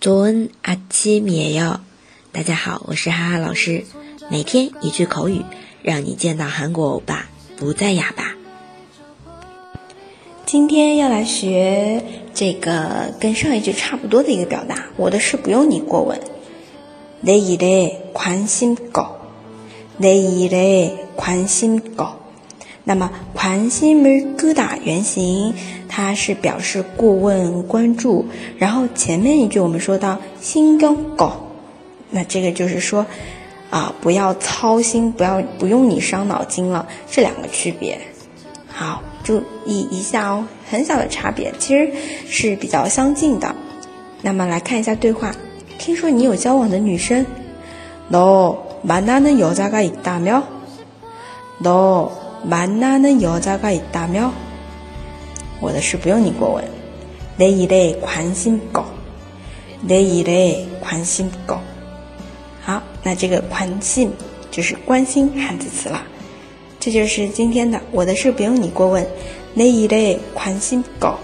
早安阿七米哟，大家好，我是哈哈老师，每天一句口语，让你见到韩国欧巴不再哑巴。今天要来学这个跟上一句差不多的一个表达，我的事不用你过问。내일에관심 고， 내일에관심 고。 那么관심을끄다原型，它是表示过问、关注。然后前面一句我们说到心경 고， 那这个就是说啊，不要操心，不要不用你伤脑筋了，这两个区别。好，注意一下哦，很小的差别，其实是比较相近的。那么来看一下对话，听说你有交往的女生，너만나는여자가있다며너 만나는여자가있다며我的事不用你过问。내일에관심 고， 내일에관심 고。 好，那这个관심就是关心汉字词了。这就是今天的我的事不用你过问。내일에관심 고。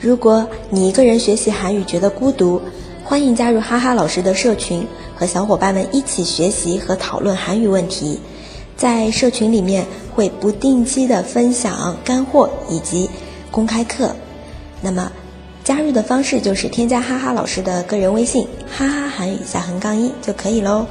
如果你一个人学习韩语觉得孤独， 欢迎加入哈哈老师的社群。和小伙伴们一起学习和讨论韩语问题，在社群里面会不定期的分享干货以及公开课。那么，加入的方式就是添加哈哈老师的个人微信“哈哈韩语下横杠一”就可以喽。